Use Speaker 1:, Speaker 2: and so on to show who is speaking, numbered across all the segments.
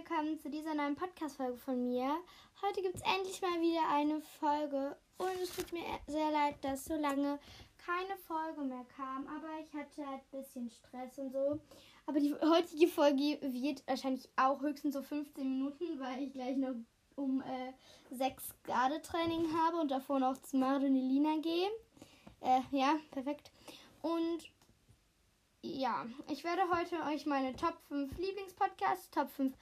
Speaker 1: willkommen zu dieser neuen Podcast-Folge von mir. Heute gibt es endlich mal wieder eine Folge und es tut mir sehr leid, dass so lange keine Folge mehr kam, aber ich hatte halt ein bisschen Stress und so. Aber die heutige Folge wird wahrscheinlich auch höchstens so 15 Minuten, weil ich gleich noch um äh, 6 Gardetraining habe und davor noch zu Marilina gehe. Äh, ja, perfekt. Und ja, ich werde heute euch meine Top 5 Lieblingspodcasts, Top 5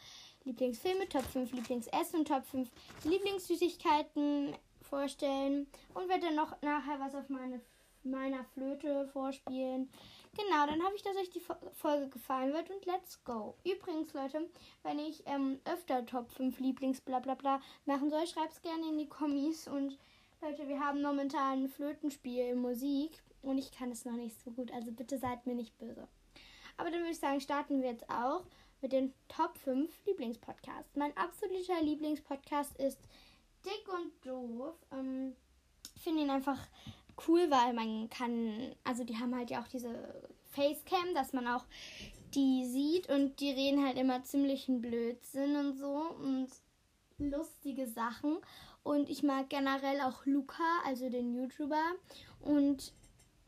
Speaker 1: Lieblingsfilme, Top 5 Lieblingsessen und Top 5 Lieblingssüßigkeiten vorstellen und werde dann noch nachher was auf meine, meiner Flöte vorspielen. Genau, dann hoffe ich, dass euch die Folge gefallen wird und let's go. Übrigens, Leute, wenn ich ähm, öfter Top 5 Lieblings blablabla machen soll, schreibt es gerne in die Kommis und Leute, wir haben momentan ein Flötenspiel Musik und ich kann es noch nicht so gut. Also bitte seid mir nicht böse. Aber dann würde ich sagen, starten wir jetzt auch mit den Top 5 Lieblingspodcasts. Mein absoluter Lieblingspodcast ist Dick und Doof. Ähm, ich finde ihn einfach cool, weil man kann, also die haben halt ja auch diese Facecam, dass man auch die sieht und die reden halt immer ziemlichen Blödsinn und so und lustige Sachen. Und ich mag generell auch Luca, also den YouTuber. Und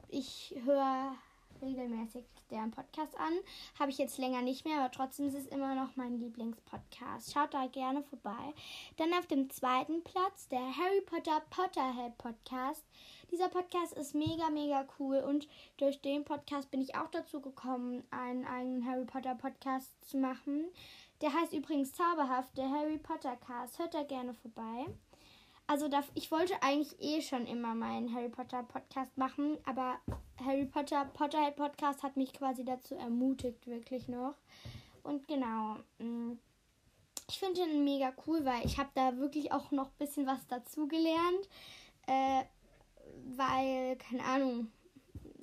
Speaker 1: ich höre regelmäßig deren Podcast an. Habe ich jetzt länger nicht mehr, aber trotzdem ist es immer noch mein Lieblingspodcast. Schaut da gerne vorbei. Dann auf dem zweiten Platz der Harry Potter Potterhead Podcast. Dieser Podcast ist mega, mega cool und durch den Podcast bin ich auch dazu gekommen, einen eigenen Harry Potter Podcast zu machen. Der heißt übrigens Zauberhaft, der Harry Potter Cast. Hört da gerne vorbei also da, ich wollte eigentlich eh schon immer meinen Harry Potter Podcast machen, aber Harry Potter Potterhead Podcast hat mich quasi dazu ermutigt, wirklich noch. Und genau, mm, ich finde den mega cool, weil ich habe da wirklich auch noch ein bisschen was dazu gelernt. Äh, weil, keine Ahnung,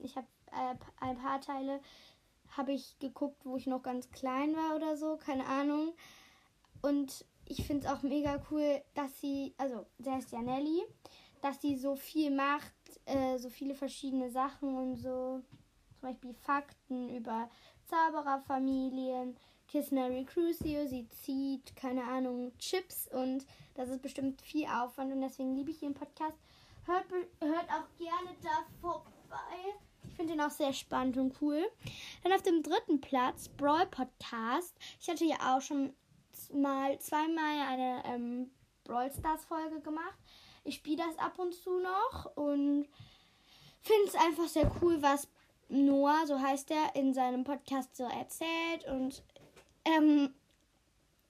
Speaker 1: ich habe äh, ein paar Teile habe ich geguckt, wo ich noch ganz klein war oder so, keine Ahnung. Und ich finde es auch mega cool, dass sie, also der ist ja Nelly, dass sie so viel macht, äh, so viele verschiedene Sachen und so. Zum Beispiel Fakten über Zaubererfamilien, Kiss Mary Crucio, sie zieht, keine Ahnung, Chips und das ist bestimmt viel Aufwand und deswegen liebe ich ihren Podcast. Hört, hört auch gerne da vorbei. Ich finde ihn auch sehr spannend und cool. Dann auf dem dritten Platz Brawl Podcast. Ich hatte ja auch schon mal zweimal eine ähm, Brawl Stars Folge gemacht. Ich spiele das ab und zu noch und finde es einfach sehr cool, was Noah, so heißt er, in seinem Podcast so erzählt. Und ähm,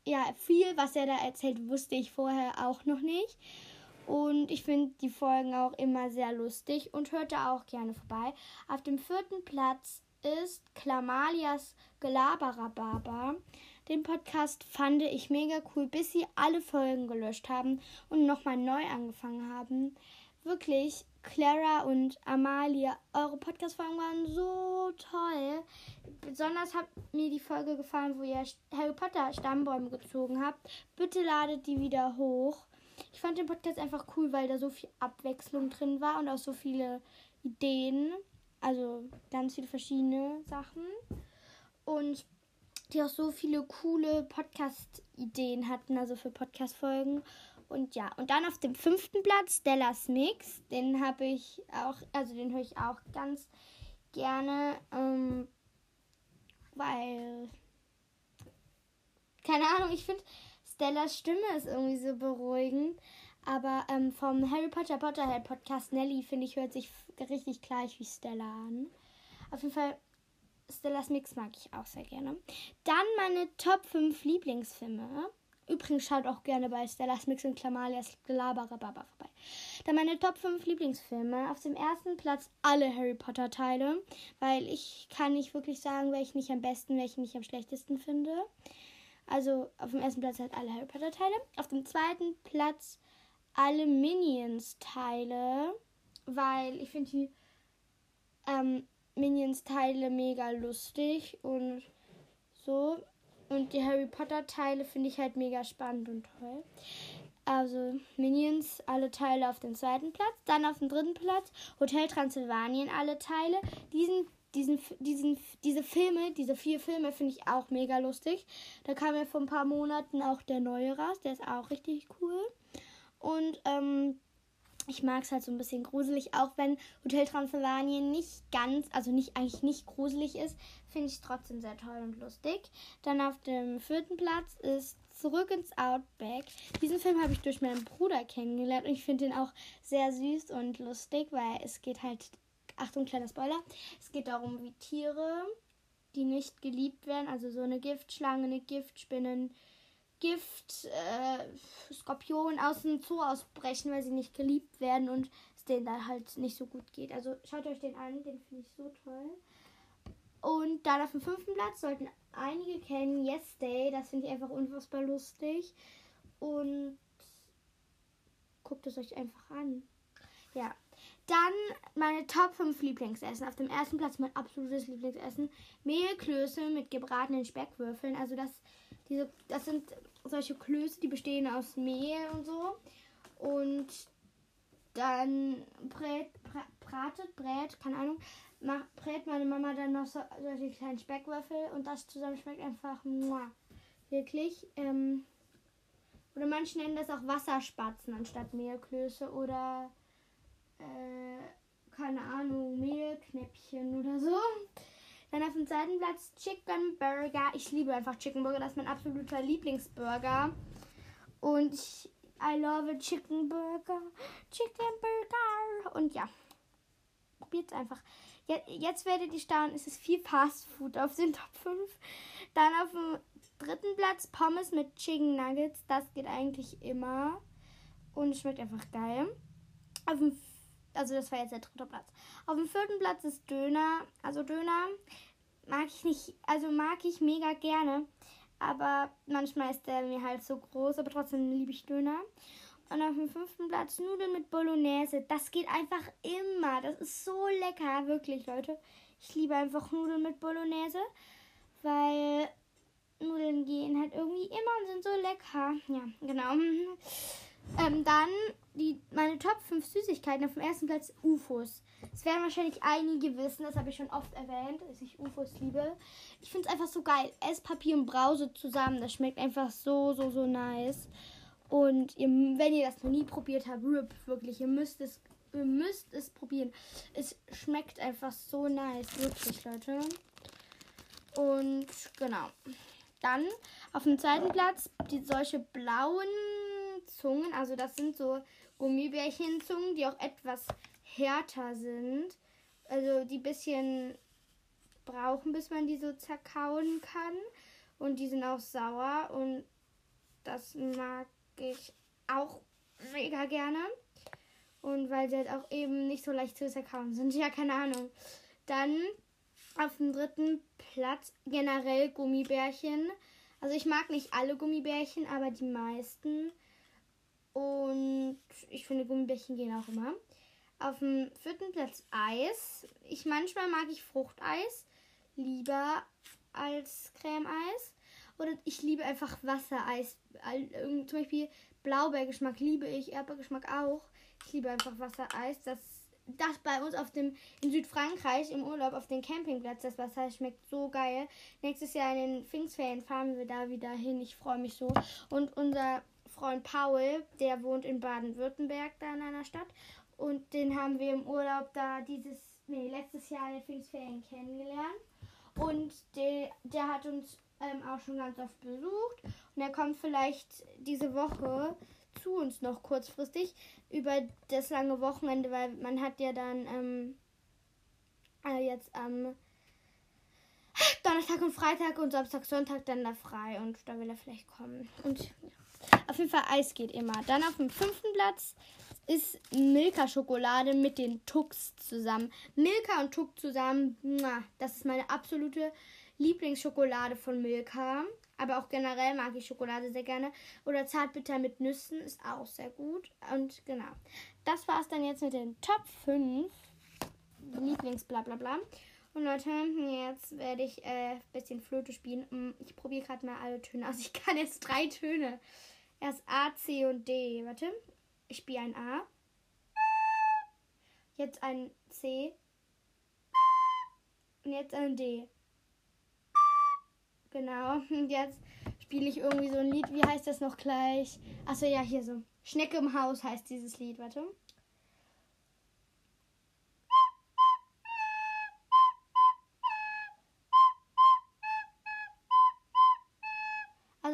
Speaker 1: ja, viel, was er da erzählt, wusste ich vorher auch noch nicht. Und ich finde die Folgen auch immer sehr lustig und hört da auch gerne vorbei. Auf dem vierten Platz ist Klamalias Gelaberababa. Den Podcast fand ich mega cool, bis sie alle Folgen gelöscht haben und nochmal neu angefangen haben. Wirklich, Clara und Amalia, eure Podcast-Folgen waren so toll. Besonders hat mir die Folge gefallen, wo ihr Harry Potter Stammbäume gezogen habt. Bitte ladet die wieder hoch. Ich fand den Podcast einfach cool, weil da so viel Abwechslung drin war und auch so viele Ideen. Also ganz viele verschiedene Sachen. Und die auch so viele coole Podcast-Ideen hatten, also für Podcast-Folgen. Und ja, und dann auf dem fünften Platz Stellas Mix. Den habe ich auch, also den höre ich auch ganz gerne, ähm, weil, keine Ahnung, ich finde Stellas Stimme ist irgendwie so beruhigend. Aber ähm, vom Harry Potter Potterhead Podcast Nelly, finde ich, hört sich richtig gleich wie Stella an. Auf jeden Fall Stellas Mix mag ich auch sehr gerne. Dann meine Top 5 Lieblingsfilme. Übrigens schaut auch gerne bei Stellas Mix und Klamalias Baba vorbei. Dann meine Top 5 Lieblingsfilme. Auf dem ersten Platz alle Harry Potter Teile, weil ich kann nicht wirklich sagen, welchen ich am besten, welchen ich am schlechtesten finde. Also auf dem ersten Platz halt alle Harry Potter Teile. Auf dem zweiten Platz alle Minions Teile, weil ich finde die ähm, Minions-Teile mega lustig und so. Und die Harry Potter-Teile finde ich halt mega spannend und toll. Also Minions, alle Teile auf dem zweiten Platz. Dann auf dem dritten Platz Hotel Transylvanien, alle Teile. Diesen, diesen, diesen, diese Filme, diese vier Filme finde ich auch mega lustig. Da kam ja vor ein paar Monaten auch der neue raus, der ist auch richtig cool. Und ähm, ich mag es halt so ein bisschen gruselig, auch wenn Hotel Transylvanien nicht ganz, also nicht eigentlich nicht gruselig ist, finde ich es trotzdem sehr toll und lustig. Dann auf dem vierten Platz ist Zurück ins Outback. Diesen Film habe ich durch meinen Bruder kennengelernt und ich finde ihn auch sehr süß und lustig, weil es geht halt, Achtung, kleiner Spoiler, es geht darum, wie Tiere, die nicht geliebt werden, also so eine Giftschlange, eine Giftspinnen, Gift, äh, Skorpion aus dem Zoo ausbrechen, weil sie nicht geliebt werden und es denen da halt nicht so gut geht. Also schaut euch den an, den finde ich so toll. Und dann auf dem fünften Platz sollten einige kennen Yes Day. Das finde ich einfach unfassbar lustig. Und guckt es euch einfach an. Ja. Dann meine Top 5 Lieblingsessen. Auf dem ersten Platz mein absolutes Lieblingsessen. Mehlklöße mit gebratenen Speckwürfeln. Also das, diese, das sind solche Klöße, die bestehen aus Mehl und so. Und dann brät, bratet, brät, keine Ahnung, macht, brät meine Mama dann noch so, solche kleinen Speckwürfel und das zusammen schmeckt einfach muah, wirklich. Ähm, oder manche nennen das auch Wasserspatzen anstatt Mehlklöße oder äh, keine Ahnung, Mehlknäppchen oder so. Dann auf dem zweiten Platz Chicken Burger. Ich liebe einfach Chicken Burger. Das ist mein absoluter Lieblingsburger. Und ich, I love Chicken Burger. Chicken Burger. Und ja, probiert einfach. Jetzt werdet ihr staunen, es ist viel Fast Food auf den Top 5. Dann auf dem dritten Platz Pommes mit Chicken Nuggets. Das geht eigentlich immer. Und schmeckt einfach geil. Auf dem also das war jetzt der dritte Platz. Auf dem vierten Platz ist Döner. Also Döner mag ich nicht, also mag ich mega gerne. Aber manchmal ist der mir halt so groß, aber trotzdem liebe ich Döner. Und auf dem fünften Platz Nudeln mit Bolognese. Das geht einfach immer. Das ist so lecker, wirklich, Leute. Ich liebe einfach Nudeln mit Bolognese, weil Nudeln gehen halt irgendwie immer und sind so lecker. Ja, genau. Ähm, dann die, meine Top 5 Süßigkeiten auf dem ersten Platz UFOs. Das werden wahrscheinlich einige wissen, das habe ich schon oft erwähnt, dass ich UFOs liebe. Ich finde es einfach so geil. Esspapier und Brause zusammen, das schmeckt einfach so, so, so nice. Und ihr, wenn ihr das noch nie probiert habt, RIP, wirklich, ihr müsst es, ihr müsst es probieren. Es schmeckt einfach so nice, wirklich, Leute. Und genau. Dann auf dem zweiten Platz die solche blauen Zungen. Also das sind so Gummibärchenzungen, die auch etwas härter sind. Also die bisschen brauchen, bis man die so zerkauen kann. Und die sind auch sauer. Und das mag ich auch mega gerne. Und weil sie halt auch eben nicht so leicht zu zerkauen sind. Ja, keine Ahnung. Dann auf dem dritten Platz generell Gummibärchen. Also ich mag nicht alle Gummibärchen, aber die meisten. Und ich finde, Gummibärchen gehen auch immer. Auf dem vierten Platz Eis. Ich manchmal mag ich Fruchteis lieber als Cremeeis. Oder ich liebe einfach Wassereis. Zum Beispiel Blaubeergeschmack liebe ich, Erdbeergeschmack auch. Ich liebe einfach Wassereis. Das, das bei uns auf dem in Südfrankreich im Urlaub auf dem Campingplatz, das Wasser schmeckt so geil. Nächstes Jahr in den Pfingstferien fahren wir da wieder hin. Ich freue mich so. Und unser Freund Paul, der wohnt in Baden-Württemberg, da in einer Stadt. Und den haben wir im Urlaub da dieses, nee, letztes Jahr in den Pfingstferien kennengelernt. Und der, der hat uns ähm, auch schon ganz oft besucht. Und er kommt vielleicht diese Woche zu uns noch kurzfristig über das lange Wochenende, weil man hat ja dann ähm, äh, jetzt am Donnerstag und Freitag und Samstag, Sonntag dann da frei und da will er vielleicht kommen. Und ja. Auf jeden Fall Eis geht immer. Dann auf dem fünften Platz ist Milka-Schokolade mit den Tux zusammen. Milka und Tuck zusammen, das ist meine absolute Lieblingsschokolade von Milka. Aber auch generell mag ich Schokolade sehr gerne. Oder Zartbitter mit Nüssen ist auch sehr gut. Und genau. Das war es dann jetzt mit den Top 5 Lieblings-Blablabla. Und Leute, jetzt werde ich ein äh, bisschen Flöte spielen. Mm, ich probiere gerade mal alle Töne aus. Ich kann jetzt drei Töne. Erst A, C und D. Warte. Ich spiele ein A. Jetzt ein C. Und jetzt ein D. Genau. Und jetzt spiele ich irgendwie so ein Lied. Wie heißt das noch gleich? Achso, ja, hier so. Schnecke im Haus heißt dieses Lied. Warte.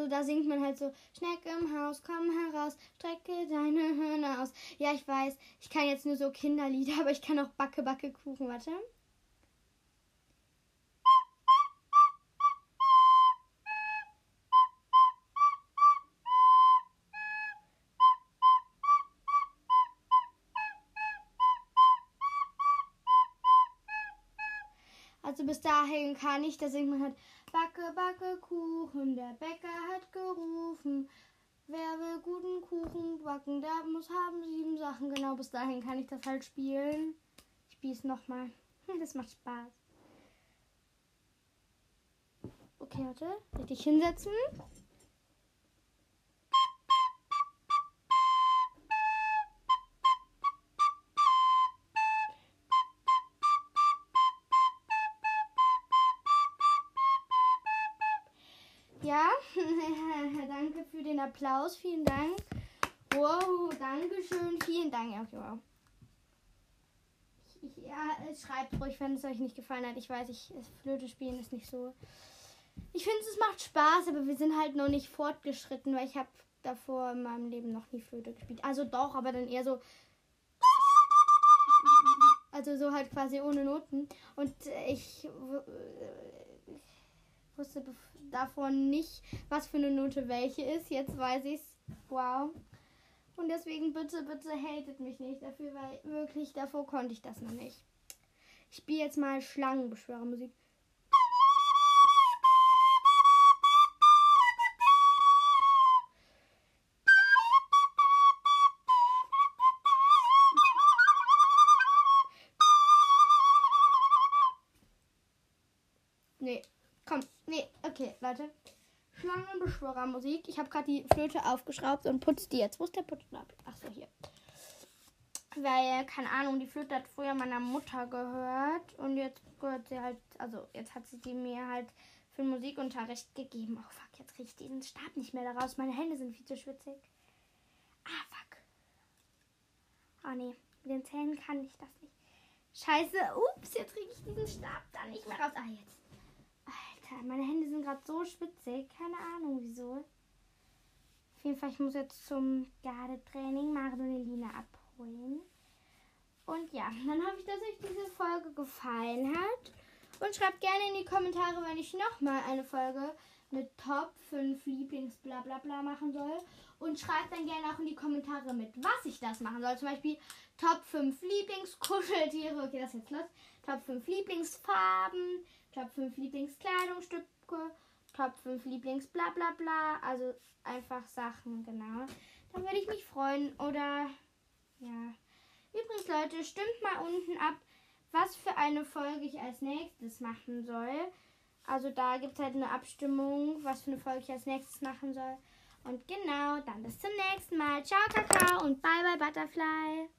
Speaker 1: Also da singt man halt so, Schnecke im Haus, komm heraus, strecke deine Hörner aus. Ja, ich weiß, ich kann jetzt nur so Kinderlieder, aber ich kann auch Backe, Backe, Kuchen. Warte. Also bis dahin kann ich, da singt man halt Backe, Backe, Kuchen, der Bäcker hat gerufen. Wer will guten Kuchen backen, der muss haben sieben Sachen. Genau, bis dahin kann ich das halt spielen. Ich spiele es nochmal. Das macht Spaß. Okay, warte. Richtig hinsetzen. Ja, danke für den Applaus. Vielen Dank. Wow, danke schön. Vielen Dank. Okay, wow. Ja, schreibt ruhig, wenn es euch nicht gefallen hat. Ich weiß, ich, Flöte spielen ist nicht so. Ich finde, es macht Spaß, aber wir sind halt noch nicht fortgeschritten, weil ich habe davor in meinem Leben noch nie Flöte gespielt. Also doch, aber dann eher so. Also so halt quasi ohne Noten. Und ich wusste davon nicht, was für eine Note welche ist. Jetzt weiß ich's. Wow. Und deswegen bitte, bitte hatet mich nicht dafür, weil wirklich davor konnte ich das noch nicht. Ich spiele jetzt mal Schlangenbeschwörermusik. Okay, Leute. Schlangenbeschwörermusik. Ich habe gerade die Flöte aufgeschraubt und putze die jetzt. Wo ist der Putzstab? Achso, hier. Weil, keine Ahnung, die Flöte hat früher meiner Mutter gehört und jetzt gehört sie halt, also jetzt hat sie die mir halt für den Musikunterricht gegeben. Oh fuck, jetzt kriege ich diesen Stab nicht mehr daraus. Meine Hände sind viel zu schwitzig. Ah, fuck. Oh nee, mit den Zähnen kann ich das nicht. Scheiße, ups, jetzt kriege ich diesen Stab da nicht mehr raus. Ah, jetzt. Meine Hände sind gerade so schwitzig. Keine Ahnung wieso. Auf jeden Fall, ich muss jetzt zum Gardetraining Marilena abholen. Und ja, dann hoffe ich, dass euch diese Folge gefallen hat. Und schreibt gerne in die Kommentare, wenn ich nochmal eine Folge mit Top 5 Lieblings bla bla bla machen soll. Und schreibt dann gerne auch in die Kommentare mit, was ich das machen soll. Zum Beispiel Top 5 Lieblingskuscheltiere. Okay, das ist jetzt los. Top 5 Lieblingsfarben. Top 5 Lieblingskleidungsstücke. Top 5 Lieblings bla bla bla. Also einfach Sachen, genau. Dann würde ich mich freuen. Oder ja. Übrigens, Leute, stimmt mal unten ab, was für eine Folge ich als nächstes machen soll. Also da gibt es halt eine Abstimmung, was für eine Folge ich als nächstes machen soll. Und genau, dann bis zum nächsten Mal. Ciao, Kakao und bye bye Butterfly.